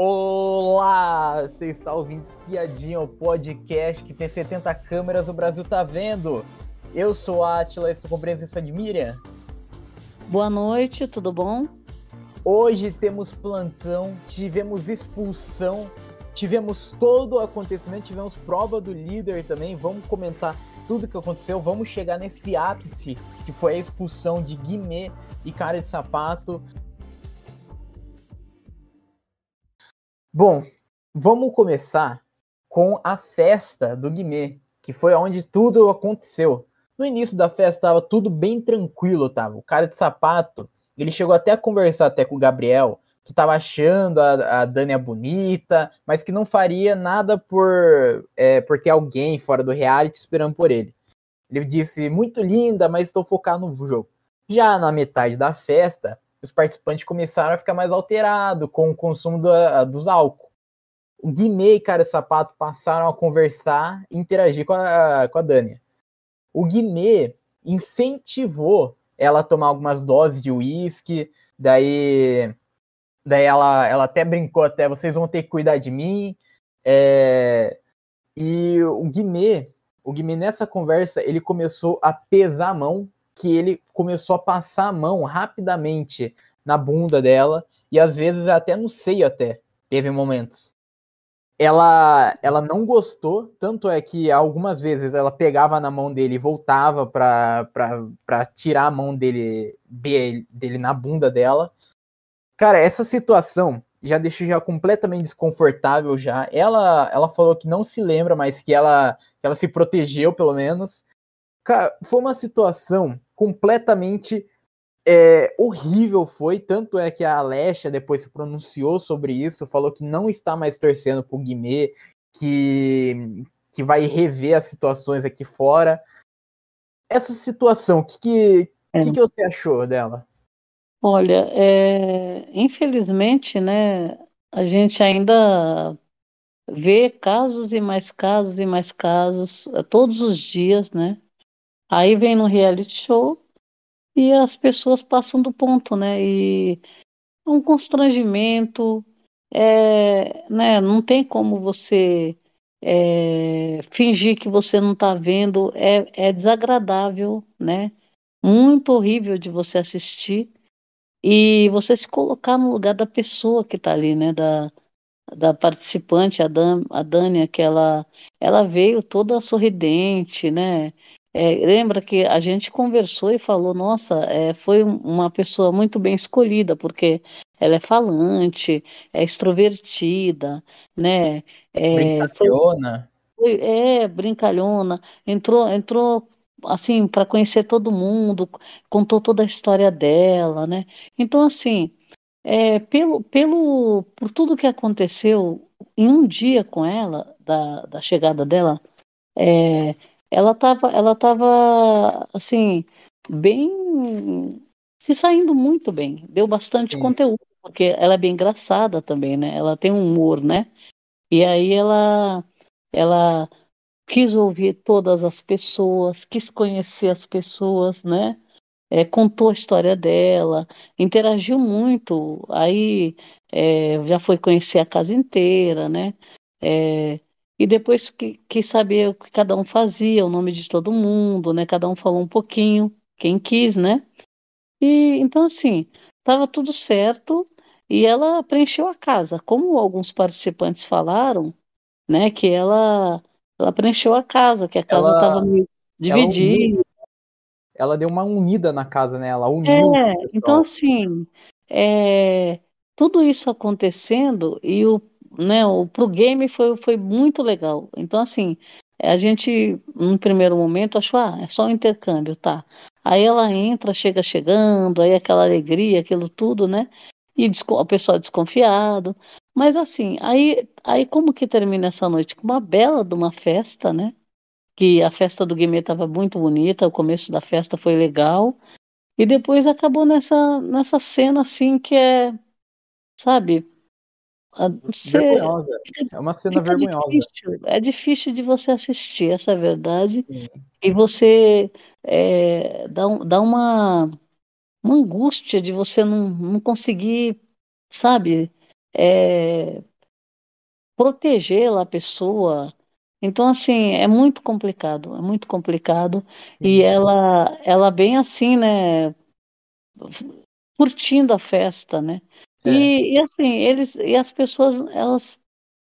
Olá! Você está ouvindo Espiadinha, o podcast que tem 70 câmeras, o Brasil tá vendo. Eu sou a Atila, estou com a presença de Miriam. Boa noite, tudo bom? Hoje temos plantão, tivemos expulsão, tivemos todo o acontecimento, tivemos prova do líder também. Vamos comentar tudo que aconteceu, vamos chegar nesse ápice que foi a expulsão de Guimê e Cara de Sapato. Bom, vamos começar com a festa do Guimê, que foi onde tudo aconteceu. No início da festa tava tudo bem tranquilo, tava. O cara de sapato, ele chegou até a conversar até com o Gabriel, que tava achando a, a Dânia bonita, mas que não faria nada por é, por ter alguém fora do reality esperando por ele. Ele disse, muito linda, mas estou focado no jogo. Já na metade da festa, os participantes começaram a ficar mais alterados com o consumo dos álcool. O Guimê e Cara Sapato passaram a conversar e interagir com a, com a Dânia. O Guimê incentivou ela a tomar algumas doses de uísque, daí, daí ela, ela até brincou até, vocês vão ter que cuidar de mim. É, e o Guimê, o Guimê nessa conversa, ele começou a pesar a mão que ele começou a passar a mão rapidamente na bunda dela e às vezes até no seio até. Teve momentos. Ela ela não gostou, tanto é que algumas vezes ela pegava na mão dele e voltava para tirar a mão dele dele na bunda dela. Cara, essa situação já deixou já completamente desconfortável já. Ela ela falou que não se lembra, mas que ela que ela se protegeu pelo menos. Cara, foi uma situação completamente é, horrível foi, tanto é que a Alexia depois se pronunciou sobre isso, falou que não está mais torcendo pro Guimê, que, que vai rever as situações aqui fora. Essa situação, o que, que, é. que, que você achou dela? Olha, é, infelizmente, né, a gente ainda vê casos e mais casos e mais casos todos os dias, né? Aí vem no reality show e as pessoas passam do ponto, né? E é um constrangimento, é, né? Não tem como você é, fingir que você não está vendo, é, é desagradável, né? Muito horrível de você assistir e você se colocar no lugar da pessoa que está ali, né? Da, da participante, a, Dan, a Dânia, que ela, ela veio toda sorridente, né? É, lembra que a gente conversou e falou, nossa, é, foi uma pessoa muito bem escolhida, porque ela é falante, é extrovertida, né? É, brincalhona. Foi, é, brincalhona. Entrou, entrou assim, para conhecer todo mundo, contou toda a história dela, né? Então, assim, é, pelo, pelo, por tudo que aconteceu em um dia com ela, da, da chegada dela, é, ela estava ela tava, assim, bem. se saindo muito bem. Deu bastante Sim. conteúdo, porque ela é bem engraçada também, né? Ela tem um humor, né? E aí ela, ela quis ouvir todas as pessoas, quis conhecer as pessoas, né? É, contou a história dela, interagiu muito, aí é, já foi conhecer a casa inteira, né? É, e depois que, quis saber o que cada um fazia, o nome de todo mundo, né? Cada um falou um pouquinho, quem quis, né? E então assim, estava tudo certo e ela preencheu a casa. Como alguns participantes falaram, né, que ela ela preencheu a casa, que a casa estava meio dividida. Ela, ela, deu uma unida na casa, né? Ela uniu. É, então assim, é, tudo isso acontecendo e o né, o, pro game foi, foi muito legal. Então, assim, a gente, no primeiro momento, achou, ah, é só um intercâmbio, tá. Aí ela entra, chega chegando, aí aquela alegria, aquilo tudo, né? E o pessoal desconfiado. Mas assim, aí, aí como que termina essa noite? Com uma bela de uma festa, né? Que a festa do Guimê estava muito bonita, o começo da festa foi legal. E depois acabou nessa, nessa cena assim que é, sabe, você, vergonhosa. é uma cena vergonhosa. Difícil, é difícil de você assistir, essa é a verdade. Sim. E você é, dá, dá uma, uma angústia de você não, não conseguir, sabe, é, protegê-la, a pessoa. Então, assim, é muito complicado, é muito complicado. E ela, ela bem assim, né? Curtindo a festa, né? É. E, e assim, eles e as pessoas, elas,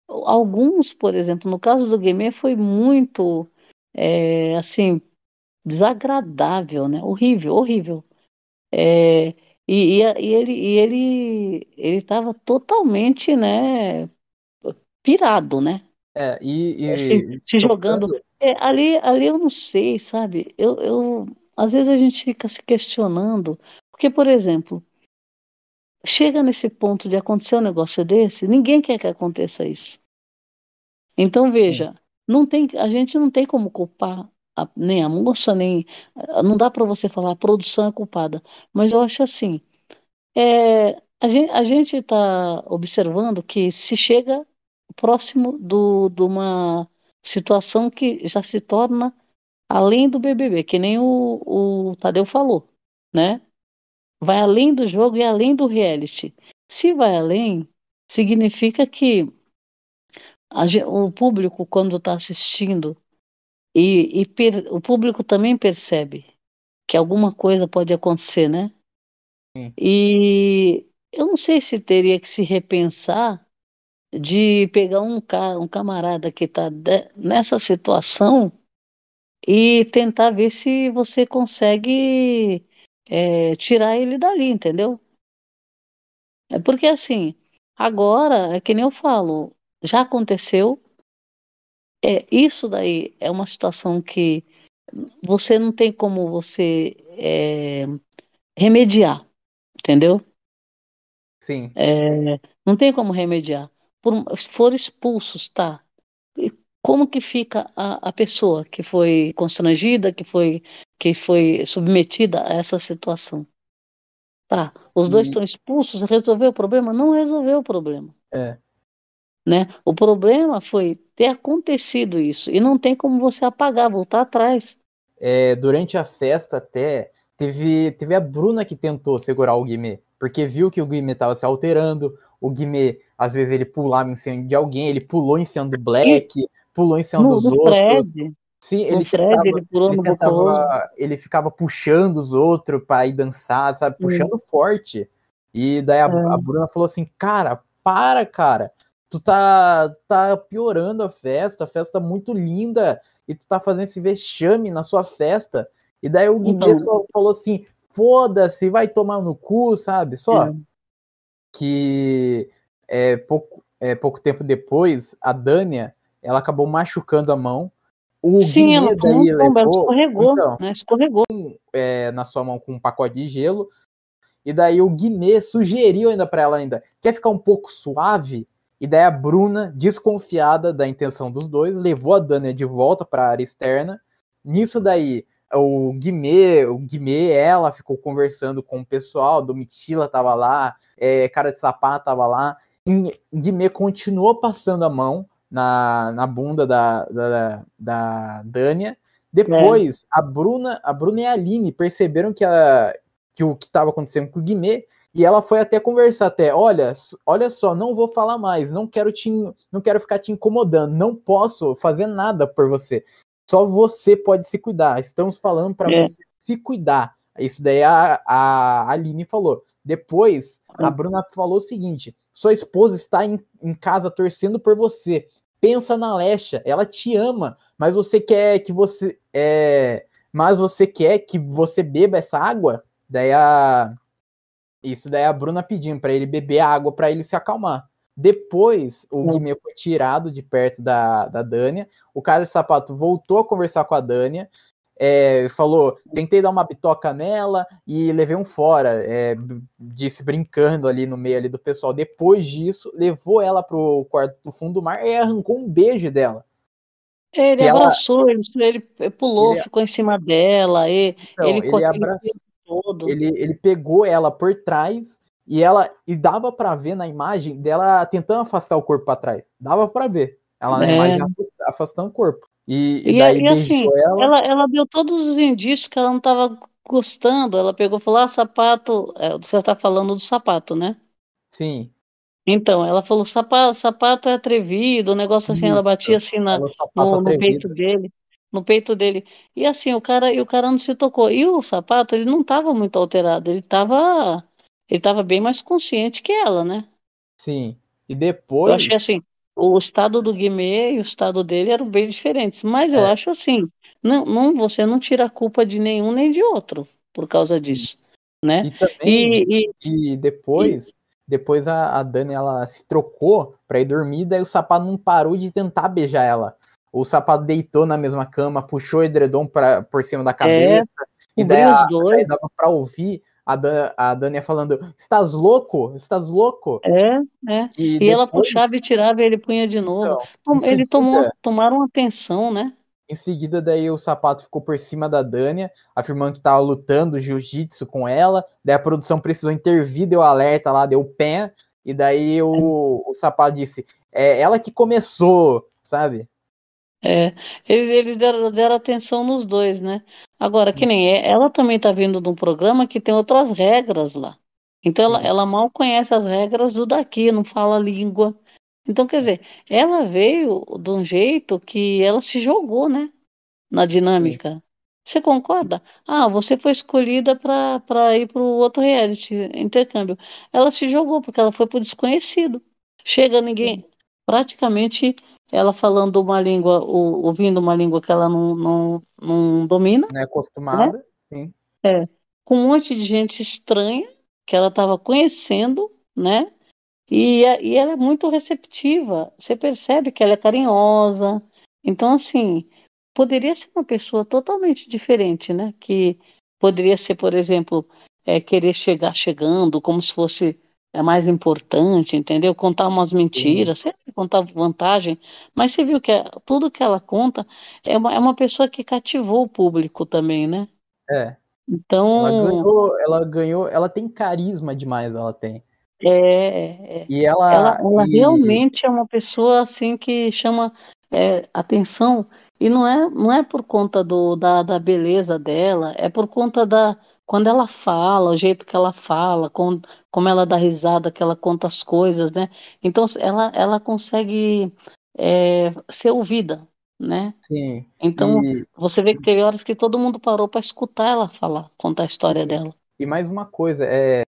alguns, por exemplo, no caso do Guimê foi muito, é, assim, desagradável, né? Horrível, horrível. É, e, e, e ele e ele ele estava totalmente, né? Pirado, né? É, e, Se, e se jogando. É, ali, ali eu não sei, sabe? Eu, eu, às vezes a gente fica se questionando, porque, por exemplo, chega nesse ponto de acontecer um negócio desse, ninguém quer que aconteça isso. Então, sim, veja, não tem, a gente não tem como culpar a- nem a moça, nem. Não dá para você falar a produção é culpada. Mas eu acho assim, é, a gente a gente está observando que se chega próximo do, de uma situação que já se torna além do BBB, que nem o, o Tadeu falou, né? Vai além do jogo e além do reality. Se vai além, significa que a o público, quando está assistindo, e, e per- o público também percebe que alguma coisa pode acontecer, né? sim, E eu não sei se teria que se repensar de pegar um, um camarada que está nessa situação e tentar ver se você consegue é, tirar ele dali, entendeu? É porque assim, agora, é que nem eu falo, já aconteceu, é, isso daí é uma situação que você não tem como você é, remediar, entendeu? sim. É, não tem como remediar. Por, foram expulsos, tá? E como que fica a, a pessoa que foi constrangida, que foi, que foi submetida a essa situação? Tá, os dois E, estão expulsos, resolveu o problema? Não resolveu o problema, é, né? O problema foi ter acontecido isso e não tem como você apagar, voltar atrás. é, durante a festa até, teve, teve a Bruna que tentou segurar o Guimê, porque viu que o Guimê tava se alterando, o Guimê, às vezes ele pulava em cima de alguém, ele pulou em cima do Black, pulou em cima no, dos no outros, Sim, ele Fred, tentava, ele pulou ele tentava, ele ficava puxando os outros para ir dançar, sabe? Puxando forte. E daí a, a é. Bruna falou assim: Cara, para, cara. Tu tá, tá piorando a festa, a festa tá muito linda e tu tá fazendo esse vexame na sua festa. E daí o Então, só falou assim: Foda-se, vai tomar no cu, sabe? Só é. que é, pouco, é, pouco tempo depois, a Dânia, ela acabou machucando a mão. O Sim, ela tomou um tombo, levou, escorregou, então, né? Escorregou. é, na sua mão com um pacote de gelo. E daí o Guimê sugeriu ainda para ela ainda, quer ficar um pouco suave? E daí a Bruna, desconfiada da intenção dos dois, levou a Dânia de volta para a área externa. Nisso daí, o Guimê, o Guimê, ela ficou conversando com o pessoal, Domitila tava lá, é, cara de sapato tava lá. E o Guimê continuou passando a mão na, na bunda da, da, da Dânia. É. Depois, a Bruna, a Bruna e a Aline perceberam que, a, que o que estava acontecendo com o Guimê e ela foi até conversar até, olha, olha só, não vou falar mais, não quero te, não quero ficar te incomodando, não posso fazer nada por você. Só você pode se cuidar. Estamos falando para É. você se cuidar. Isso daí a, a Aline falou. Depois, a Bruna falou o seguinte: sua esposa está em, em casa torcendo por você. Pensa na Lesha, ela te ama, mas você quer que você é, mas você quer que você beba essa água? Daí a isso daí a Bruna pedindo para ele beber a água para ele se acalmar. Depois, o É. Guimê foi tirado de perto da, da Dânia. O cara de sapato voltou a conversar com a Dânia. É, falou: tentei dar uma bitoca nela e levei um fora. É, disse brincando ali no meio ali do pessoal. Depois disso, levou ela pro quarto do fundo do mar e arrancou um beijo dela. Ele Que ela- abraçou, ele, pulou, Ele- ficou em cima dela, e, Então, ele ele abraçou. todo. ele, ele pegou ela por trás e ela e dava para ver na imagem dela tentando afastar o corpo para trás. Dava para ver ela na É. imagem afasta- afastando o corpo. E, e E, daí e assim, ela. ela, ela deu todos os indícios que ela não estava gostando. Ela pegou e falou: ah, sapato. é, Você está falando do sapato, né? Sim, Então, ela falou: sapato, sapato é atrevido, um negócio assim, ela batia Isso. assim na, no, no peito dele, no peito dele. E assim, o cara, e o cara não se tocou. E o sapato, ele não estava muito alterado, ele estava ele estava bem mais consciente que ela, né? Sim. E Eu achei depois. assim, o estado do Guimê e o estado dele eram bem diferentes, mas eu É, acho assim, não, não, você não tira a culpa de nenhum nem de outro por causa disso, né? E também. E, e, E depois. Depois a, a Dani ela se trocou pra ir dormir, daí o sapato não parou de tentar beijar ela. O sapato deitou na mesma cama, puxou o edredom pra, por cima da é, cabeça, e daí, a, daí dois, dava pra ouvir a, Dan, a Dani falando: Estás louco? Estás louco? É, é. E E ela depois, puxava e tirava e ele punha de novo. então, Tom- Ele tomou, seguida, tomaram atenção, né? em seguida, daí o sapato ficou por cima da Dânia, afirmando que tava lutando jiu-jitsu com ela. Daí a produção precisou intervir, deu alerta lá, deu pé. E daí o, o sapato disse: É ela que começou, sabe? É, eles, eles deram, deram atenção nos dois, né? Agora, que Sim, nem é- ela também está vindo de um programa que tem outras regras lá. Então, ela, sim, ela mal conhece as regras do daqui, não fala a língua. Então, quer dizer, ela veio de um jeito que ela se jogou, né? Na sim, dinâmica. Você concorda? Ah, você foi escolhida para ir para o outro reality, intercâmbio. Ela se jogou porque ela foi para o desconhecido. Chega sim. ninguém, praticamente ela falando uma língua, ou, ouvindo uma língua que ela não, não, não domina, Não é né? acostumada, sim, É, com um monte de gente estranha que ela estava conhecendo, né? E, e ela é muito receptiva. Você percebe que ela é carinhosa. Então, assim, poderia ser uma pessoa totalmente diferente, né? Que poderia ser, por exemplo, é, querer chegar chegando, como se fosse é mais importante, entendeu? Contar umas sim. mentiras, sempre contar vantagem. Mas você viu que é- tudo que ela conta é uma, é uma pessoa que cativou o público também, né? É. Ela Então, ganhou, ela ganhou, ela tem carisma demais, ela tem. É, é, é. E Ela, ela, ela e realmente é uma pessoa assim que chama é, atenção e não é, não é por conta do, da, da beleza dela, é por conta da quando ela fala, o jeito que ela fala, com, como ela dá risada, que ela conta as coisas, né? Então ela, ela consegue é, ser ouvida, né? sim, Então e, você vê que teve horas que todo mundo parou para escutar ela falar, contar a história dela. E mais uma coisa, é,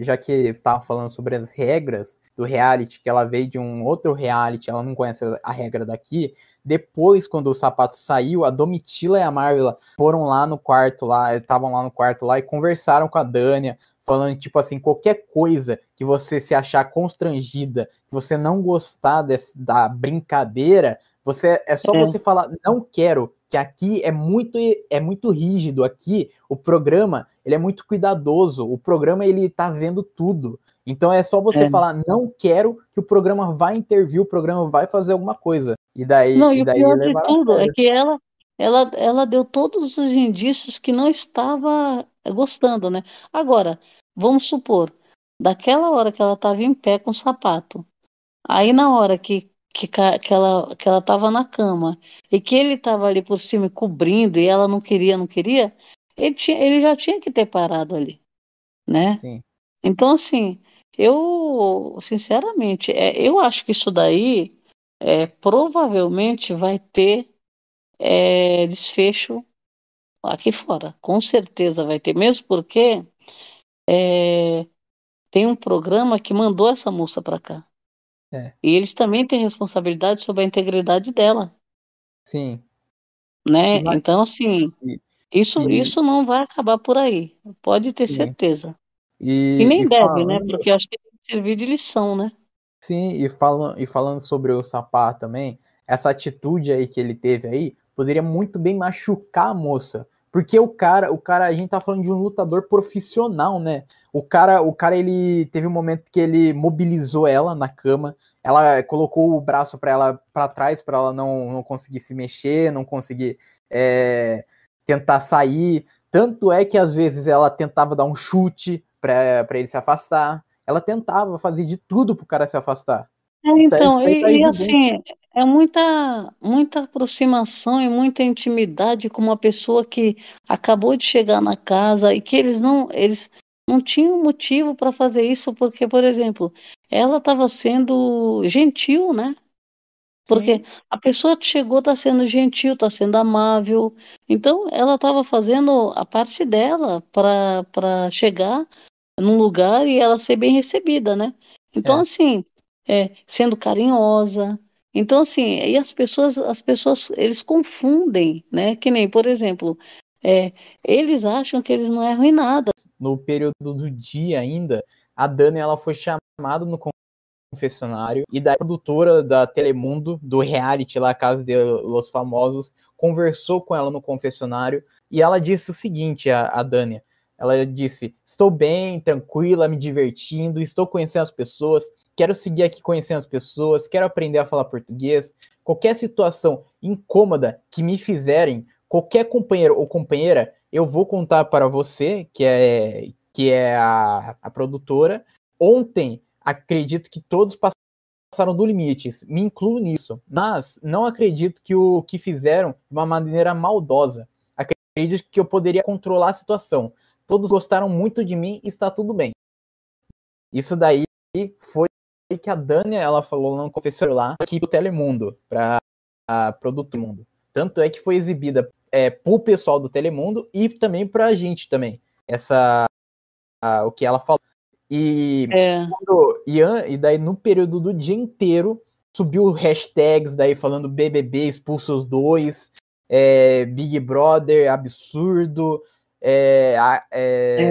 já que estava falando sobre as regras do reality, que ela veio de um outro reality, ela não conhece a regra daqui. Depois, quando o sapato saiu, a Domitila e a Marvel foram lá no quarto lá, estavam lá no quarto lá e conversaram com a Dânia, falando tipo assim, qualquer coisa que você se achar constrangida, que você não gostar desse, da brincadeira, você é só É, você falar não quero, que aqui é muito é muito rígido aqui, o programa, ele é muito cuidadoso, o programa ele tá vendo tudo. Então é só você é. falar não quero que o programa vai intervir, o programa vai fazer alguma coisa. E daí Não, e e o daí pior de tudo é que ela, ela, ela deu todos os indícios que não estava gostando, né? Agora, vamos supor, daquela hora que ela estava em pé com o sapato, aí na hora que, que, que ela que ela estava na cama e que ele estava ali por cima cobrindo e ela não queria, não queria, ele tinha, ele já tinha que ter parado ali, né? Sim. Então, assim, eu, sinceramente, é, eu acho que isso daí é, provavelmente vai ter é, desfecho aqui fora. Com certeza vai ter, mesmo porque é, tem um programa que mandou essa moça para cá. É. E eles também têm responsabilidade sobre a integridade dela, Sim. Né? ma- Então, assim, e, isso, e- isso não vai acabar por aí. Pode ter sim. certeza. E E, nem deve, né? falando Porque eu acho que tem que servir de lição, né? Sim, e, falam, e falando sobre o Sapá também, essa atitude aí que ele teve aí, poderia muito bem machucar a moça. Porque o cara, o cara, a gente tá falando de um lutador profissional, né? O cara, o cara ele teve um momento que ele mobilizou ela na cama, ela colocou o braço para ela para trás para ela não, não conseguir se mexer, não conseguir é, tentar sair. Tanto é que às vezes ela tentava dar um chute para ele se afastar ela tentava fazer de tudo pro cara se afastar. É, então, aí tá e, e, assim, é muita, muita aproximação e muita intimidade com uma pessoa que acabou de chegar na casa e que eles não, eles, não tinha um motivo para fazer isso, porque, por exemplo, ela estava sendo gentil, né? Porque Sim, a pessoa que chegou está sendo gentil, está sendo amável. Então, ela estava fazendo a parte dela para para chegar num lugar e ela ser bem recebida, né? Então, é. assim, é, sendo carinhosa. Então, assim, e as pessoas, as pessoas, eles confundem, né? Que nem, por exemplo, é, eles acham que eles não erram em nada. No período do dia ainda, a Dani ela foi chamada no confessionário e da produtora da Telemundo, do reality lá, Casa de los Famosos, conversou com ela no confessionário e ela disse o seguinte, a, a Dani, ela disse, estou bem, tranquila, me divertindo, estou conhecendo as pessoas, quero seguir aqui conhecendo as pessoas, quero aprender a falar português, qualquer situação incômoda que me fizerem, qualquer companheiro ou companheira, eu vou contar para você, que é, que é a, a produtora. Ontem, acredito que todos passaram do limite, me incluo nisso, mas não acredito que o que fizeram de uma maneira maldosa. Acredito que eu poderia controlar a situação. Todos gostaram muito de mim e está tudo bem. Isso daí foi que a Dani ela falou no confessionário lá aqui do Telemundo para a Produto Mundo. Tanto é que foi exibida é, para o pessoal do Telemundo e também para a gente também. Essa a, o que ela falou. E, É, quando, e, e daí no período do dia inteiro subiu hashtags daí falando BBB expulsa os dois, é, Big Brother absurdo, é, a- é,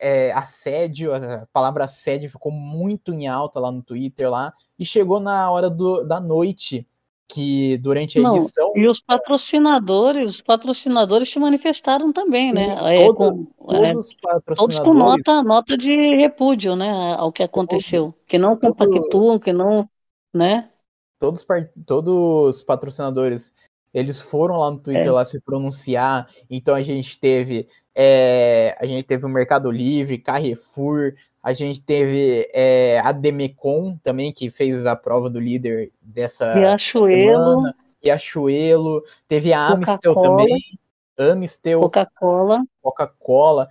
é, é, assédio, a palavra assédio ficou muito em alta lá no Twitter lá, e chegou na hora do, da noite, que durante a não. edição, E os patrocinadores, os patrocinadores se manifestaram também, né? sim, É, todo, com, é, todos os todos com nota, nota de repúdio, né, ao que aconteceu, que não compactuam, todos, que não, né? todos, todos os patrocinadores, eles foram lá no Twitter É, lá se pronunciar, então a gente teve, é, a gente teve o Mercado Livre, Carrefour, a gente teve é, a Demecon também, que fez a prova do líder dessa Riachuelo, semana, Riachuelo, teve a Amistel também, Amistel, Coca-Cola, Coca-Cola,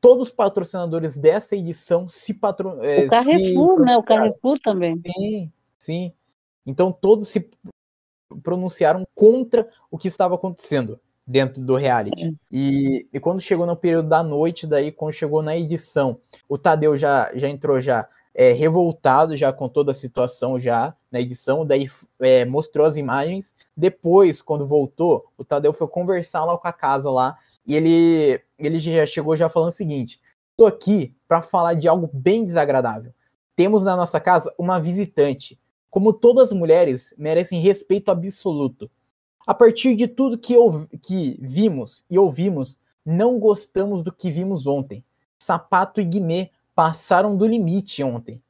todos os patrocinadores dessa edição se, patro, o é, se Carrefour, né? O. Carrefour também. Sim, sim. Então todos se pronunciaram contra o que estava acontecendo dentro do reality. E, e quando chegou no período da noite, daí quando chegou na edição, o Tadeu já, já entrou já é, revoltado já com toda a situação já na edição, daí é, mostrou as imagens. Depois, quando voltou, o Tadeu foi conversar lá com a casa lá e ele, ele já chegou já falando o seguinte: estou aqui para falar de algo bem desagradável. Temos na nossa casa uma visitante. Como todas as mulheres, merecem respeito absoluto. A partir de tudo que, que vimos e ouvimos, não gostamos do que vimos ontem. Sapato e Guimê passaram do limite ontem.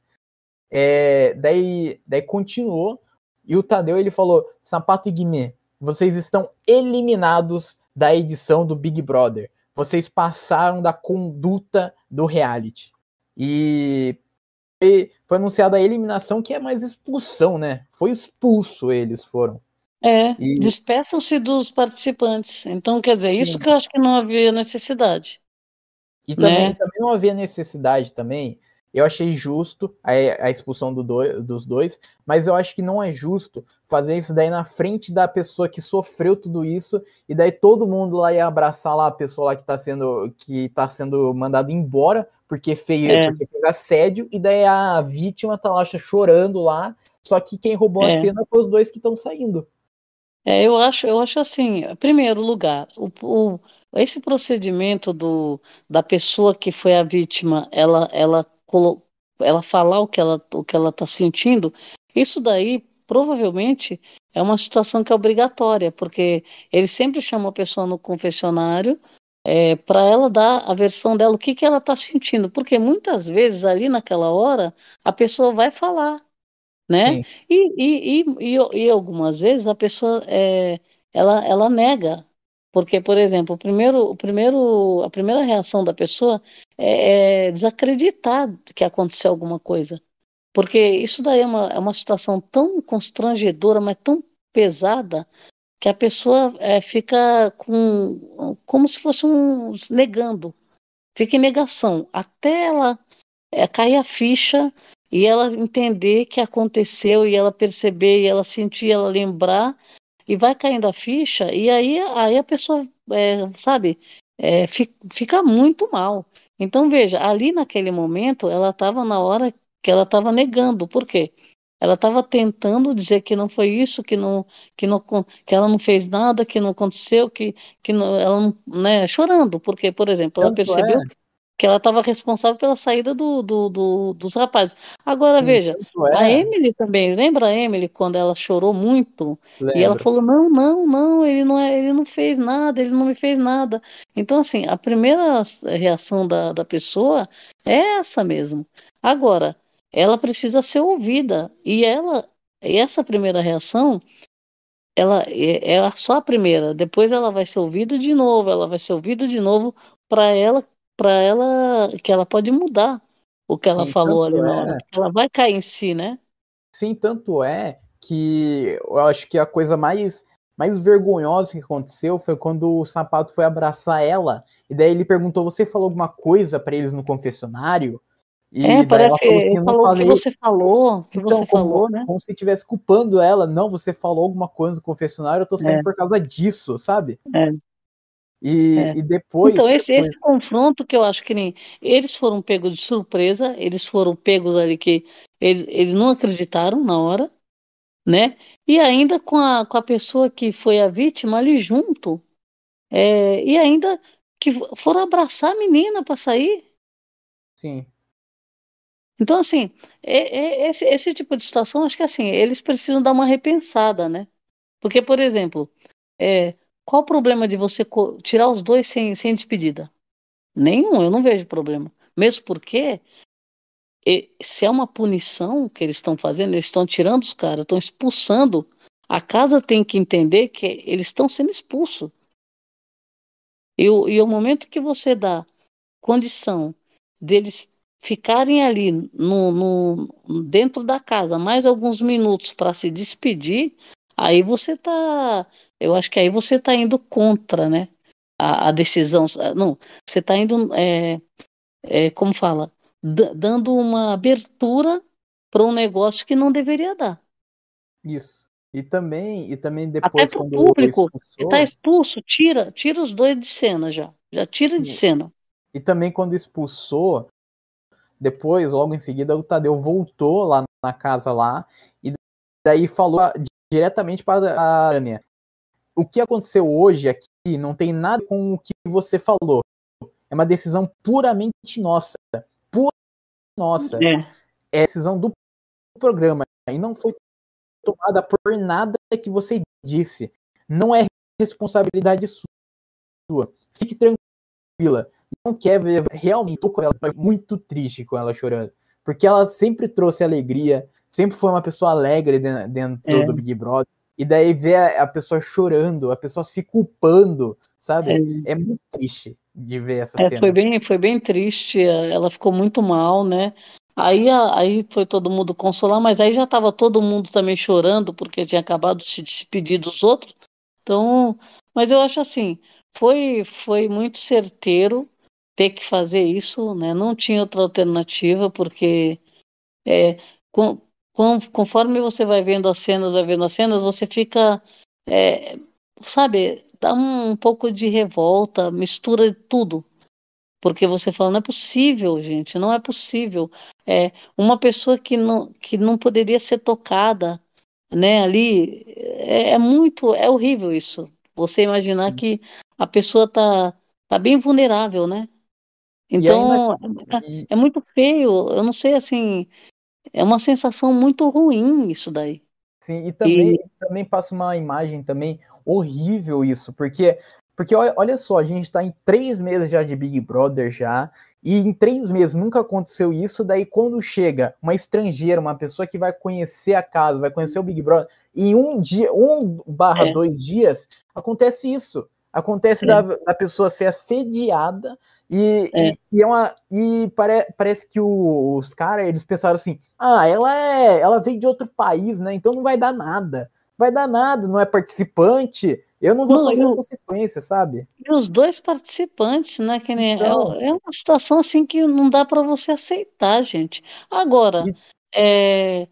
É, daí, daí continuou e o Tadeu ele falou: Sapato e Guimê, vocês estão eliminados da edição do Big Brother. Vocês passaram da conduta do reality. E foi anunciada a eliminação, que é mais expulsão, né? Foi expulso eles foram. É, E, despeçam-se dos participantes. Então, quer dizer, isso sim, que eu acho que não havia necessidade, e também, né? também não havia necessidade também. Eu achei justo a, a expulsão do do, dos dois, mas eu acho que não é justo fazer isso daí na frente da pessoa que sofreu tudo isso, e daí todo mundo lá ia abraçar lá a pessoa lá que tá sendo, que tá sendo mandada embora porque fez, É, porque fez assédio, e daí a vítima tá lá chorando lá, só que quem roubou a é. cena foi os dois que estão saindo. É, eu acho, eu acho assim, em primeiro lugar, o, o- esse procedimento do, da pessoa que foi a vítima, ela, ela, ela falar o que ela, o que ela está sentindo, isso daí provavelmente é uma situação que é obrigatória, porque ele sempre chama a pessoa no confessionário para ela dar a versão dela, o que que ela está sentindo, porque muitas vezes ali naquela hora a pessoa vai falar né? E, e, e, e, e algumas vezes a pessoa é, ela, ela nega, porque, por exemplo, o primeiro, o primeiro, a primeira reação da pessoa é, é desacreditar que aconteceu alguma coisa, porque isso daí é uma, é uma situação tão constrangedora, mas tão pesada, que a pessoa é, fica com, como se fosse um negando, fica em negação. Até ela é, cair a ficha e ela entender que aconteceu e ela perceber e ela sentir, ela lembrar e vai caindo a ficha e aí, aí a pessoa, é, sabe, é, fica, muito mal. Então veja, ali naquele momento ela estava na hora que ela estava negando. Por quê? Ela estava tentando dizer que não foi isso, que não, que não, que ela não fez nada, que não aconteceu, que, que não, ela não, né, chorando, porque, por exemplo, ela Tanto percebeu é. Que ela estava responsável pela saída do, do, do, dos rapazes. Agora Sim, veja, é. a Emily também, lembra a Emily quando ela chorou muito Lembra. e ela falou não, não, não, ele não é, ele não fez nada, ele não me fez nada. Então assim, a primeira reação da, da pessoa é essa mesmo. Agora ela precisa ser ouvida. E ela, essa primeira reação, ela é, é só a primeira. Depois ela vai ser ouvida de novo, ela vai ser ouvida de novo para ela, para ela que ela pode mudar o que ela Sim, falou ali na hora. É... Ela vai cair em si, né? Sim, tanto é que eu acho que a coisa mais mais vergonhosa que aconteceu foi quando o sapato foi abraçar ela e daí ele perguntou: "Você falou alguma coisa para eles no confessionário?" E é, parece que assim, ele falou que você falou, que então, você como, falou, né? Como se estivesse culpando ela. Não, você falou alguma coisa no confessionário, eu tô saindo é. por causa disso, sabe? É. E, é. e depois. Então, esse, depois... esse confronto que eu acho que nem. Eles foram pegos de surpresa, eles foram pegos ali que eles, eles não acreditaram na hora, né? E ainda com a, com a pessoa que foi a vítima ali junto. É, e ainda que foram abraçar a menina para sair. Sim. Então, assim, é, é, esse, esse, tipo de situação, acho que assim, eles precisam dar uma repensada, né? Porque, por exemplo, é, qual o problema de você tirar os dois sem, sem despedida? Nenhum, eu não vejo problema. Mesmo porque, se é uma punição que eles estão fazendo, eles estão tirando os caras, estão expulsando, a casa tem que entender que eles estão sendo expulsos. E e o momento que você dá condição deles ficarem ali no, no, dentro da casa mais alguns minutos para se despedir, aí você tá, eu acho que aí você está indo contra, né? A, a, decisão, não, você está indo, é, é, como fala, dando uma abertura para um negócio que não deveria dar. Isso. E também, e também depois Até quando o público está expulso, tira, tira os dois de cena já, já tira Sim. de cena. E também quando expulsou, depois, logo em seguida, o Tadeu voltou lá na casa lá e daí falou diretamente para a Ania. O que aconteceu hoje aqui não tem nada com o que você falou. É uma decisão puramente nossa. Pura nossa. É, é decisão do programa. E não foi tomada por nada que você disse. Não é responsabilidade sua. Fique tranquila não quer ver, realmente tô com ela, muito triste com ela chorando. Porque ela sempre trouxe alegria, sempre foi uma pessoa alegre dentro é. do Big Brother. E daí ver a, pessoa chorando, a pessoa se culpando, sabe? É, é muito triste de ver essa é, cena. Foi bem, foi bem triste, ela ficou muito mal, né? Aí, aí foi todo mundo consolar, mas aí já estava todo mundo também chorando, porque tinha acabado de se despedir dos outros. Então, mas eu acho assim, foi, foi muito certeiro ter que fazer isso, né? Não tinha outra alternativa, porque é, com, conforme você vai vendo as cenas, vai vendo as cenas, você fica, é, sabe, dá um, um pouco de revolta, mistura tudo. Porque você fala, não é possível, gente, não é possível. É, uma pessoa que não, que não poderia ser tocada, né, ali, é, é muito, é horrível isso. Você imaginar que a pessoa tá, tá bem vulnerável, né? Então, ainda... é, é muito feio. Eu não sei, assim, é uma sensação muito ruim isso daí. Sim, e também, e... também passa uma imagem também horrível isso, porque porque olha, olha só, a gente está em três meses já de Big Brother já, e em três meses nunca aconteceu isso, daí quando chega uma estrangeira, uma pessoa que vai conhecer a casa, vai conhecer o Big Brother, em um dia, um barra é. dois dias, acontece isso. Acontece é. da, da pessoa ser assediada e é, e, e, é uma, e pare, parece que o, os caras, eles pensaram assim, ah, ela é, ela veio de outro país, né, então não vai dar nada, vai dar nada, não é participante, Eu não vou não, sofrer eu... consequência, sabe? E os dois participantes, né? Que nem, é então... é, é, uma situação assim que não dá para você aceitar, gente. Agora, e... é,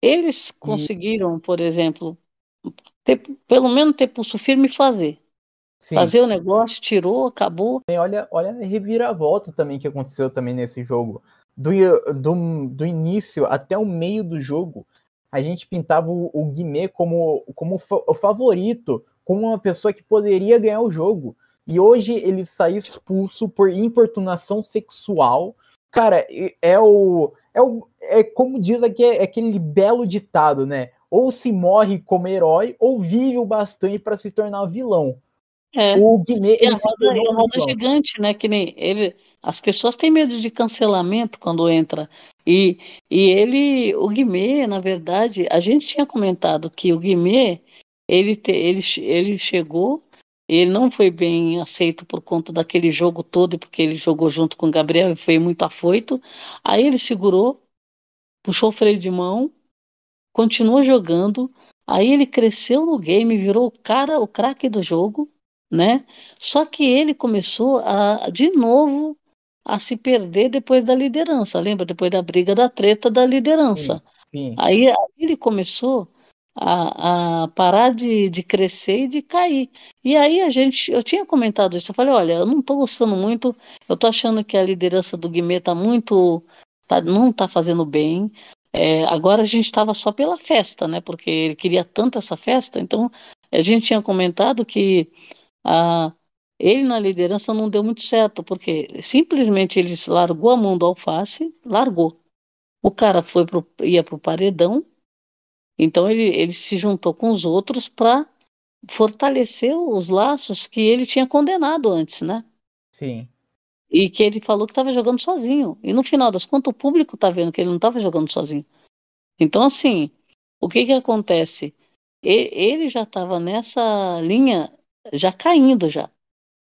eles conseguiram, por exemplo, ter, pelo menos ter pulso firme e fazer. Sim. Fazer o negócio, tirou, acabou. Olha, olha a reviravolta também que aconteceu também nesse jogo. Do, do, do início até o meio do jogo, a gente pintava o, o Guimê como, como o favorito como uma pessoa que poderia ganhar o jogo. E hoje ele sai expulso por importunação sexual. Cara, é o. É, o, é como diz aqui, é aquele belo ditado, né? Ou se morre como herói, ou vive o bastante para se tornar vilão. É. O Guimê, e a roda, e a roda gigante, né? Que nem ele. As pessoas têm medo de cancelamento quando entra. E, e ele, o Guimê, na verdade, a gente tinha comentado que o Guimê ele, te, ele, ele chegou, ele não foi bem aceito por conta daquele jogo todo, porque ele jogou junto com o Gabriel e foi muito afoito. Aí ele segurou, puxou o freio de mão, continuou jogando. Aí ele cresceu no game, virou o cara, o craque do jogo, né? Só que ele começou a, de novo, a se perder depois da liderança. Lembra? Depois da briga da treta da liderança. Sim, sim. Aí, aí ele começou a, a parar de, de crescer e de cair. E aí a gente, eu tinha comentado isso, eu falei, olha, eu não estou gostando muito, eu estou achando que a liderança do Guimê está muito, tá, não está fazendo bem. É, agora a gente estava só pela festa, né? Porque ele queria tanto essa festa, então a gente tinha comentado que a, ele na liderança não deu muito certo, porque simplesmente ele largou a mão do alface, largou. O cara foi pro, ia para o paredão, então ele, ele se juntou com os outros para fortalecer os laços que ele tinha condenado antes, né? Sim. E que ele falou que estava jogando sozinho. E no final das contas, o público está vendo que ele não estava jogando sozinho. Então, assim, o que que acontece? Ele já estava nessa linha, já caindo já.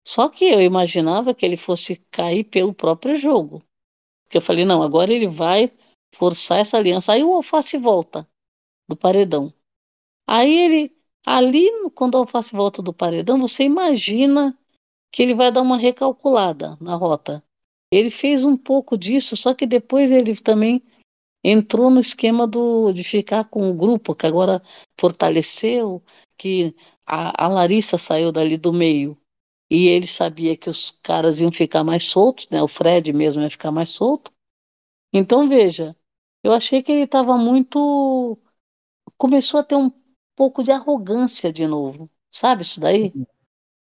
Só que eu imaginava que ele fosse cair pelo próprio jogo. Porque eu falei, não, agora ele vai forçar essa aliança. Aí o Alface volta do paredão. Aí ele, ali, quando a alface volta do paredão, você imagina que ele vai dar uma recalculada na rota. Ele fez um pouco disso, só que depois ele também entrou no esquema do, de ficar com o grupo, que agora fortaleceu, que a, a Larissa saiu dali do meio. E ele sabia que os caras iam ficar mais soltos, né? O Fred mesmo ia ficar mais solto. Então, veja, eu achei que ele estava muito começou a ter um pouco de arrogância de novo. Sabe isso daí?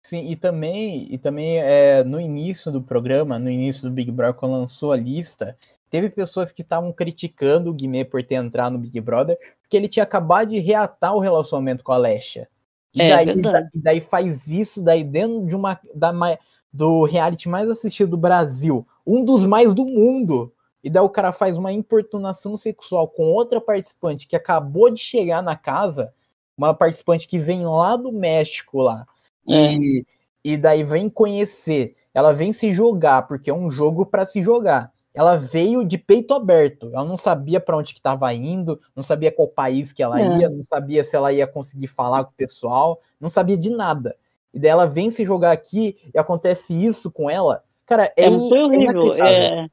Sim, e também, e também é, no início do programa, no início do Big Brother, quando lançou a lista, teve pessoas que estavam criticando o Guimê por ter entrado no Big Brother, porque ele tinha acabado de reatar o relacionamento com a Lesha. E é, daí, daí, daí, faz isso daí dentro de uma da, do reality mais assistido do Brasil, um dos mais do mundo e daí o cara faz uma importunação sexual com outra participante que acabou de chegar na casa, uma participante que vem lá do México lá, é. e, e daí vem conhecer, ela vem se jogar, porque é um jogo para se jogar. Ela veio de peito aberto, ela não sabia para onde que estava indo, não sabia qual país que ela é. ia, não sabia se ela ia conseguir falar com o pessoal, não sabia de nada. E daí ela vem se jogar aqui e acontece isso com ela. Cara, é, é horrível. É,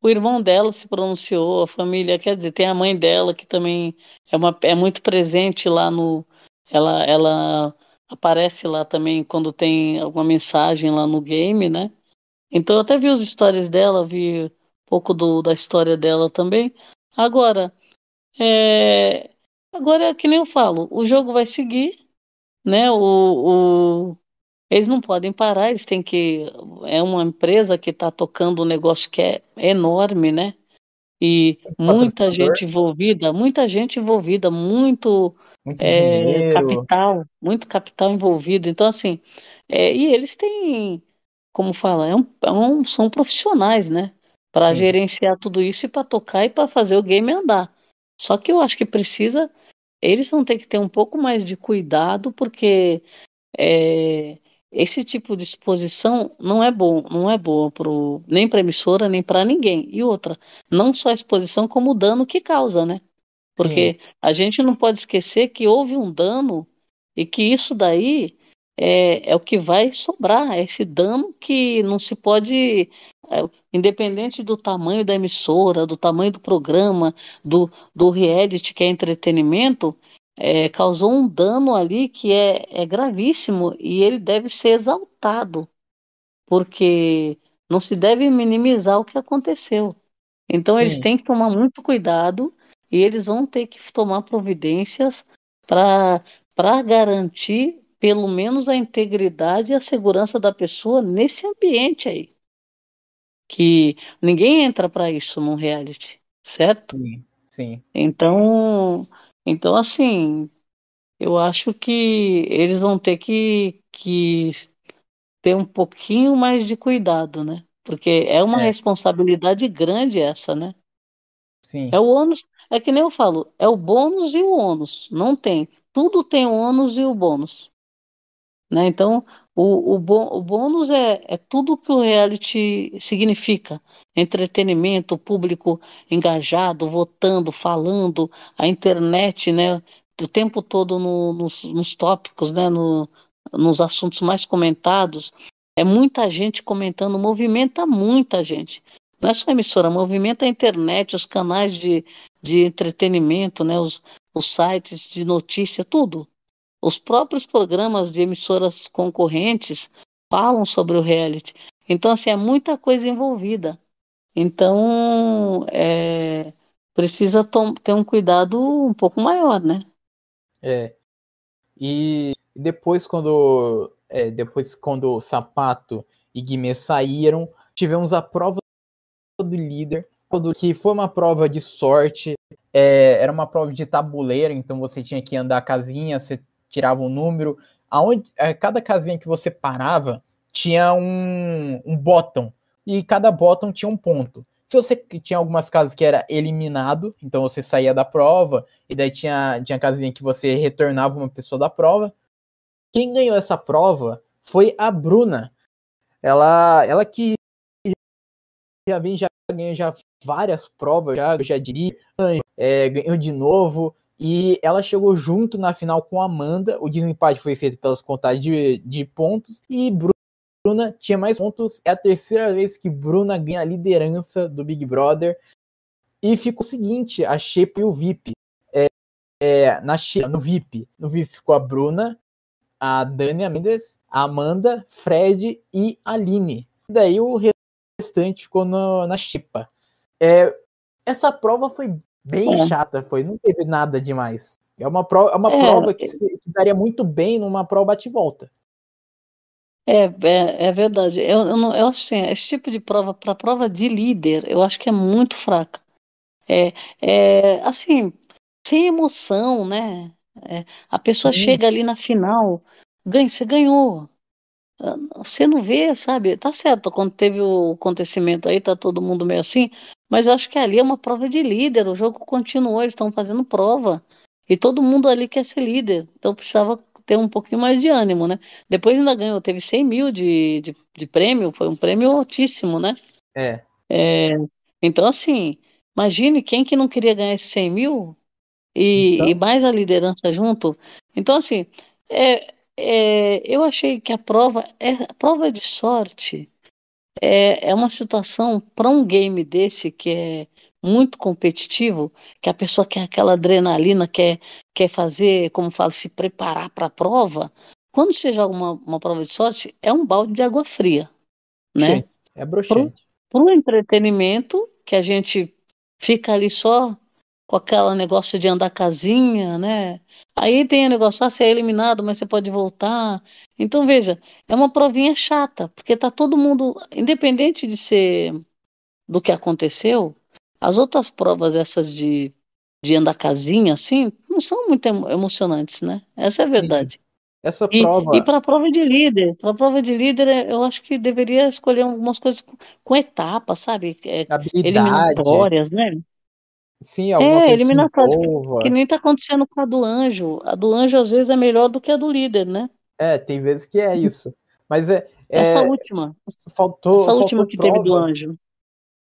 o irmão dela se pronunciou, a família, quer dizer, tem a mãe dela que também é, uma, é muito presente lá no. Ela, ela aparece lá também quando tem alguma mensagem lá no game, né? Então eu até vi as histórias dela, vi pouco do, da história dela também. Agora, é, agora é que nem eu falo, o jogo vai seguir, né? O, o, eles não podem parar, eles têm que. É uma empresa que está tocando um negócio que é enorme, né? E muita gente envolvida, muita gente envolvida, muito, muito é, capital, muito capital envolvido. Então, assim, é, e eles têm, como fala, é um, é um, são profissionais, né? Para gerenciar tudo isso e para tocar e para fazer o game andar. Só que eu acho que precisa, eles vão ter que ter um pouco mais de cuidado, porque é, esse tipo de exposição não é bom, não é boa pro, nem para a emissora, nem para ninguém. E outra, não só a exposição, como o dano que causa, né? Porque Sim. a gente não pode esquecer que houve um dano e que isso daí é, é o que vai sobrar, é esse dano que não se pode, é, independente do tamanho da emissora, do tamanho do programa, do, do reality, que é entretenimento, é, causou um dano ali que é, é gravíssimo e ele deve ser exaltado, porque não se deve minimizar o que aconteceu. Então, eles Sim, têm que tomar muito cuidado e eles vão ter que tomar providências para garantir pelo menos a integridade e a segurança da pessoa nesse ambiente aí. Que ninguém entra para isso num reality, certo? sim, sim. Então, então assim, eu acho que eles vão ter que, que ter um pouquinho mais de cuidado, né? Porque é uma É, responsabilidade grande essa, né? sim, É o ônus, é que nem eu falo, é o bônus e o ônus. Não tem. Tudo tem o ônus e o bônus. Né? Então, o, o, o bônus é, é tudo que o reality significa: entretenimento, público engajado, votando, falando, a internet, né? O tempo todo no- nos, nos tópicos, né? No, nos assuntos mais comentados. É muita gente comentando, movimenta muita gente. Não é só a emissora, movimenta a internet, os canais de, de entretenimento, né? Os, os sites de notícia, tudo. Os próprios programas de emissoras concorrentes falam sobre o reality. Então, assim, é muita coisa envolvida. Então, é, precisa ter um cuidado um pouco maior, né? é. E depois quando é, depois quando Sapato e Guimê saíram, tivemos a prova do líder, que foi uma prova de sorte, é, era uma prova de tabuleiro, então você tinha que andar a casinha, você tirava um número, aonde é, cada casinha que você parava tinha um, um e cada bottom tinha um ponto. Se você tinha algumas casas que era eliminado, então você saía da prova, e daí tinha, tinha casinha que você retornava uma pessoa da prova. Quem ganhou essa prova foi a Bruna. Ela, ela que já vem, já ganhou já várias provas, já, já diria, é, ganhou de novo. E ela chegou junto na final com Amanda. O desempate foi feito pelas contagens de, de pontos. E Bruna tinha mais pontos. É a terceira vez que Bruna ganha a liderança do Big Brother. E ficou o seguinte: a Shepa e o VIP. É, é, na Shepa, no VIP. No VIP ficou a Bruna, a Dani Mendes, a Amanda, Fred e a Aline. Daí o restante ficou no, na Chipa. É, essa prova foi bem É. chata, foi, não teve nada demais. É uma prova, é uma É, prova que, se, que daria muito bem numa prova bate-volta. É, é, é verdade. Eu, eu, não, eu acho assim, esse tipo de prova, para prova de líder, eu acho que é muito fraca. É, é assim, sem emoção, né? É, a pessoa Sim, chega ali na final, ganha, você ganhou. Você não vê, sabe? Tá certo, quando teve o acontecimento aí, tá todo mundo meio assim, mas eu acho que ali é uma prova de líder, o jogo continuou, eles estão fazendo prova. E todo mundo ali quer ser líder, então precisava ter um pouquinho mais de ânimo, né? Depois ainda ganhou, teve 100 mil de, de, de prêmio, foi um prêmio altíssimo, né? é. É, então, assim, imagine quem que não queria ganhar esses 100 mil e, e Então, mais a liderança junto. Então, assim, é, é, eu achei que a prova, é, a prova de sorte é, é uma situação para um game desse que é muito competitivo, que a pessoa quer aquela adrenalina, quer, quer fazer, como fala, se preparar para a prova. Quando você joga uma, uma prova de sorte, é um balde de água fria, né? broxante, é broxante. Para o entretenimento, que a gente fica ali só com aquele negócio de andar casinha, né? Aí tem o negócio, ah, você é eliminado, mas você pode voltar. Então, veja, é uma provinha chata, porque tá todo mundo, independente de ser do que aconteceu, as outras provas, essas de, de andar casinha, assim, não são muito emo- emocionantes, né? Essa é a verdade. Essa E, e prova, para a prova de líder, para a prova de líder, é, eu acho que deveria escolher algumas coisas com, com etapas, sabe? É, eliminatórias, né? Sim, alguma É, coisa que que, nem tá acontecendo com a do anjo. A do anjo, às vezes, é melhor do que a do líder, né? É, tem vezes que é isso. Mas é, Essa é última, faltou, essa última faltou que teve do prova. anjo.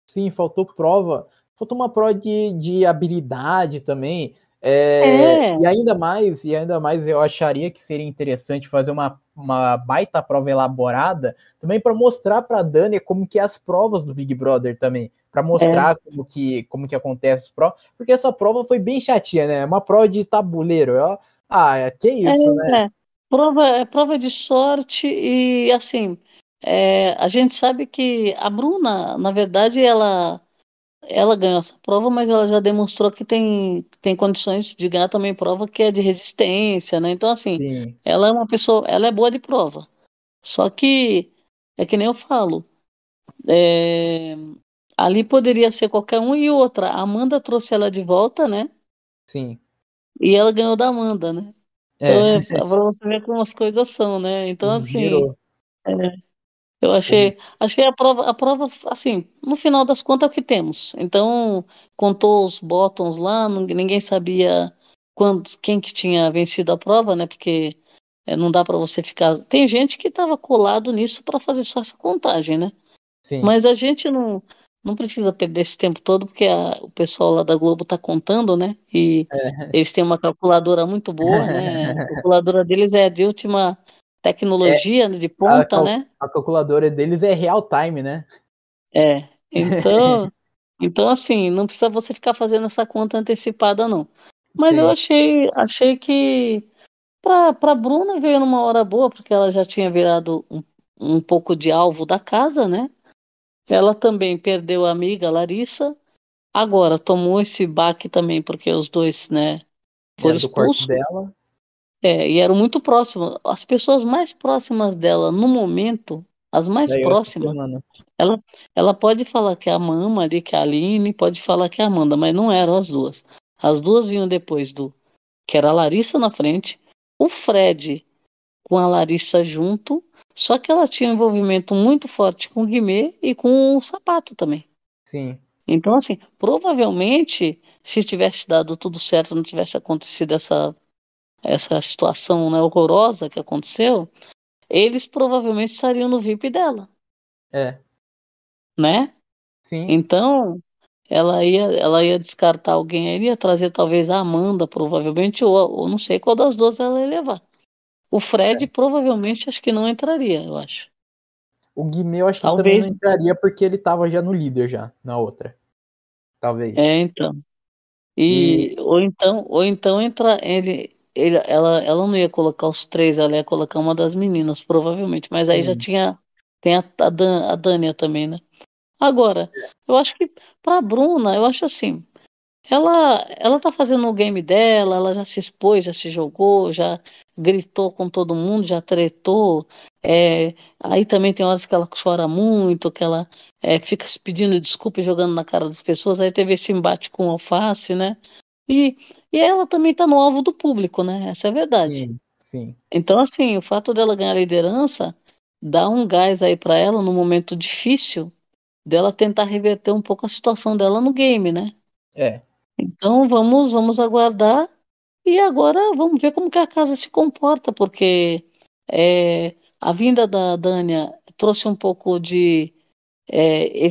Sim, faltou prova. Faltou uma prova de, de habilidade também. É, é. E ainda mais, e ainda mais eu acharia que seria interessante fazer uma, uma baita prova elaborada também para mostrar para a Dani como que é as provas do Big Brother também, para mostrar é. como que como que acontece as provas, porque essa prova foi bem chatinha, né? Uma prova de tabuleiro, ó. Ah, que isso, é, né? É. Prova, é prova de sorte e assim, é, a gente sabe que a Bruna, na verdade, ela ela ganhou essa prova, mas ela já demonstrou que tem, tem condições de ganhar também prova que é de resistência, né? Então, assim, Sim. ela é uma pessoa, ela é boa de prova. Só que, é que nem eu falo, é, ali poderia ser qualquer um e outra. A Amanda trouxe ela de volta, né? Sim. E ela ganhou da Amanda, né? Então, é. é pra você ver como as coisas são, né? Então, assim. É, eu achei, achei a prova, a prova, assim, no final das contas é o que temos. Então, contou os bottoms lá, ninguém sabia quando, quem que tinha vencido a prova, né? Porque é, não dá para você ficar. Tem gente que estava colado nisso para fazer só essa contagem, né? Sim. Mas a gente não, não precisa perder esse tempo todo, porque a, o pessoal lá da Globo está contando, né? E é. eles têm uma calculadora muito boa, né? A calculadora deles é de última tecnologia é, de ponta, a, né? A calculadora deles é real time, né? É. Então, então assim, não precisa você ficar fazendo essa conta antecipada, não. Mas Sim. eu achei, achei que para para Bruna veio numa hora boa, porque ela já tinha virado um, um pouco de alvo da casa, né? Ela também perdeu a amiga Larissa. Agora tomou esse baque também, porque os dois, né, foram expulsos. dela. É, e eram muito próximos. As pessoas mais próximas dela no momento, as mais próximas, ela, ela pode falar que é a Mama ali, que é a Aline, pode falar que é a Amanda, mas não eram as duas. As duas vinham depois do. Que era a Larissa na frente, o Fred com a Larissa junto, só que ela tinha um envolvimento muito forte com o Guimê e com o sapato também. Sim. Então, assim, provavelmente, se tivesse dado tudo certo, não tivesse acontecido essa essa situação né, horrorosa que aconteceu, eles provavelmente estariam no VIP dela. É. Né? Sim. Então, ela ia, ela ia descartar alguém, ela ia trazer talvez a Amanda, provavelmente, ou, ou não sei qual das duas ela ia levar. O Fred é. provavelmente acho que não entraria, eu acho. O Guimê eu acho que talvez... também não entraria porque ele tava já no líder já, na outra. Talvez. É, então. E, e... ou então, ou então entra ele ele, ela, ela não ia colocar os três, ela ia colocar uma das meninas, provavelmente. Mas aí já tinha. Tem a, a, Dan, a Dânia também, né? Agora, eu acho que pra Bruna, eu acho assim. Ela, ela tá fazendo o game dela, ela já se expôs, já se jogou, já gritou com todo mundo, já tretou. É, aí também tem horas que ela chora muito, que ela é, fica se pedindo desculpa e jogando na cara das pessoas. Aí teve esse embate com o alface, né? E, e ela também está no alvo do público, né? Essa é a verdade. Sim, sim. Então, assim, o fato dela ganhar liderança dá um gás aí para ela no momento difícil dela tentar reverter um pouco a situação dela no game, né? É. Então vamos, vamos aguardar e agora vamos ver como que a casa se comporta, porque é, a vinda da Dânia trouxe um pouco de é,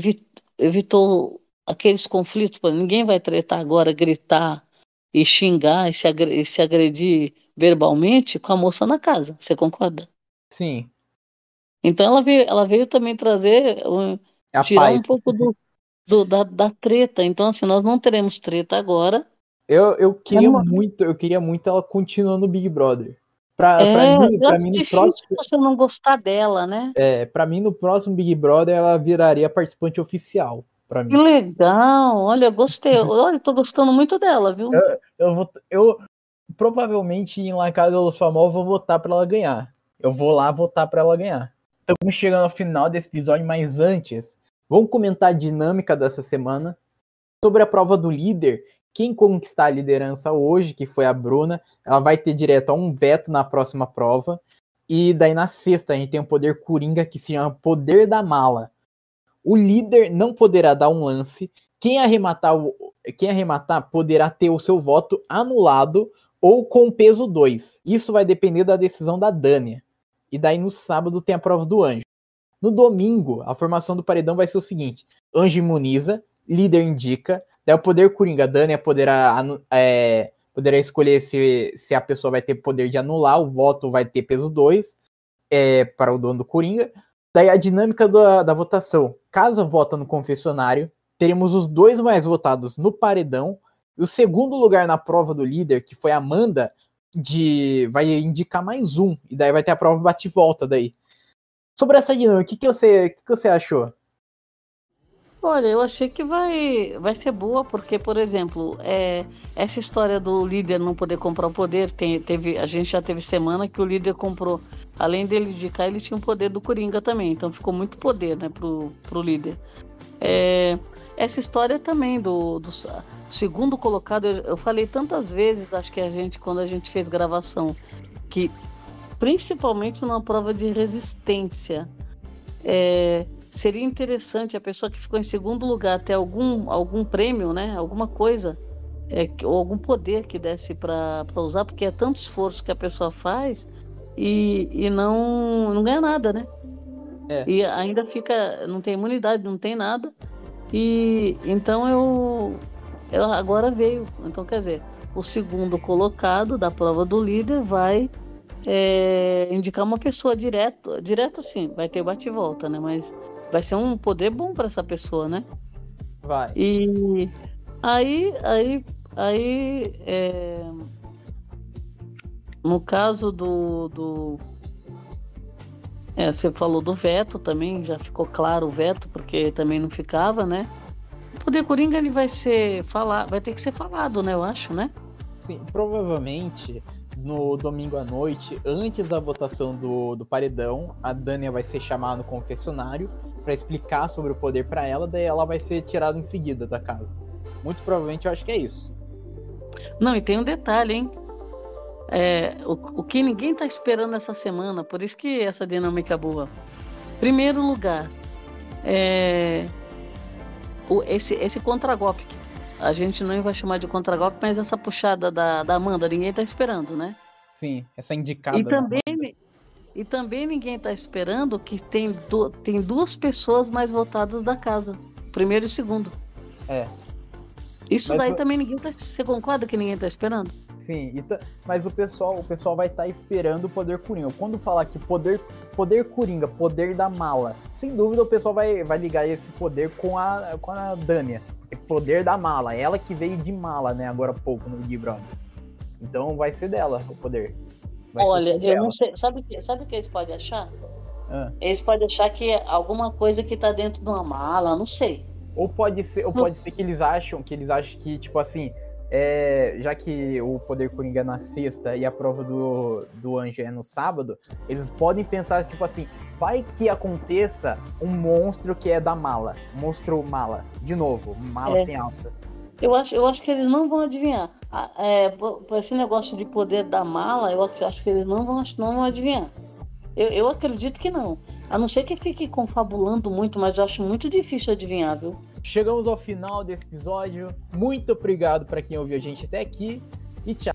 evitou aqueles conflitos, ninguém vai tretar agora, gritar e xingar e se, agredir, se agredir verbalmente com a moça na casa. Você concorda? Sim. Então ela veio, ela veio também trazer, um, tirar paz. um pouco do, do, da, da treta. Então, assim, nós não teremos treta agora. Eu, eu queria é muito, eu queria muito ela continuando no Big Brother. Pra, é, pra mim, pra mim no próximo. você não gostar dela, né? É, pra mim, no próximo Big Brother, ela viraria participante oficial para mim. Que legal, olha, gostei. olha, tô gostando muito dela, viu? Eu, eu, vou, eu provavelmente em La Casa dos Famosos vou votar para ela ganhar. Eu vou lá votar para ela ganhar. Estamos chegando ao final desse episódio, mas antes, vamos comentar a dinâmica dessa semana sobre a prova do líder. Quem conquistar a liderança hoje, que foi a Bruna, ela vai ter direto a um veto na próxima prova. E daí na sexta a gente tem o poder coringa que se chama Poder da Mala o líder não poderá dar um lance. Quem arrematar, quem arrematar poderá ter o seu voto anulado ou com peso 2. Isso vai depender da decisão da Dânia. E daí no sábado tem a prova do anjo. No domingo, a formação do paredão vai ser o seguinte: anjo imuniza, líder indica, daí o poder coringa Dânia poderá é, poderá escolher se, se a pessoa vai ter poder de anular, o voto vai ter peso 2 é, para o dono do Coringa. Daí a dinâmica da, da votação. Casa vota no confessionário, teremos os dois mais votados no paredão, e o segundo lugar na prova do líder, que foi Amanda, de vai indicar mais um, e daí vai ter a prova bate-volta daí. Sobre essa dinâmica, o que, que, você, que, que você achou? Olha, eu achei que vai, vai ser boa, porque, por exemplo, é, essa história do líder não poder comprar o poder, tem, teve, a gente já teve semana que o líder comprou, além dele indicar, ele tinha o poder do Coringa também, então ficou muito poder né, pro, pro líder. É, essa história também do, do segundo colocado, eu, eu falei tantas vezes, acho que a gente, quando a gente fez gravação, que principalmente numa prova de resistência, é, seria interessante a pessoa que ficou em segundo lugar ter algum, algum prêmio, né? Alguma coisa, é, ou algum poder que desse para usar, porque é tanto esforço que a pessoa faz e, e não, não ganha nada, né? É. E ainda fica, não tem imunidade, não tem nada. E então eu, eu agora veio. Então quer dizer, o segundo colocado da prova do líder vai é, indicar uma pessoa direto, direto sim, vai ter bate e volta, né? Mas vai ser um poder bom para essa pessoa, né? Vai. E aí, aí, aí, é... no caso do, do... É, você falou do veto também, já ficou claro o veto, porque também não ficava, né? O poder coringa ele vai ser falar, vai ter que ser falado, né? Eu acho, né? Sim, provavelmente no domingo à noite, antes da votação do, do paredão, a Dania vai ser chamada no confessionário para explicar sobre o poder para ela, daí ela vai ser tirada em seguida da casa. Muito provavelmente eu acho que é isso. Não, e tem um detalhe, hein? É, o, o que ninguém tá esperando essa semana, por isso que essa dinâmica é boa. Primeiro lugar, é, o, esse, esse contragolpe. A gente não vai chamar de contragolpe, mas essa puxada da, da Amanda, ninguém tá esperando, né? Sim, essa indicada. E também, e também ninguém está esperando que tem, do, tem duas pessoas mais votadas da casa. Primeiro e segundo. É. Isso mas daí também ninguém tá. Você concorda que ninguém tá esperando? Sim, tá, mas o pessoal, o pessoal vai estar tá esperando o poder Coringa. Quando falar que poder, poder Coringa, poder da mala, sem dúvida o pessoal vai, vai ligar esse poder com a, com a Dânia. Poder da mala, ela que veio de mala, né, agora há pouco no Big Brother. Então vai ser dela o poder. Vai Olha, eu não sei. Sabe o que, sabe que eles podem achar? Ah. Eles podem achar que é alguma coisa que tá dentro de uma mala, não sei. Ou pode ser, ou pode ser que eles acham que eles acham que, tipo assim, é, já que o Poder Coringa é na sexta e a prova do, do Anjo é no sábado, eles podem pensar, tipo assim, vai que aconteça um monstro que é da mala. Monstro mala. De novo, mala é. sem alça. Eu acho, eu acho que eles não vão adivinhar. É, por esse negócio de poder da mala, eu acho que eles não vão, não vão adivinhar. Eu, eu acredito que não. A não ser que fique confabulando muito, mas eu acho muito difícil adivinhar, viu? Chegamos ao final desse episódio. Muito obrigado para quem ouviu a gente até aqui e tchau.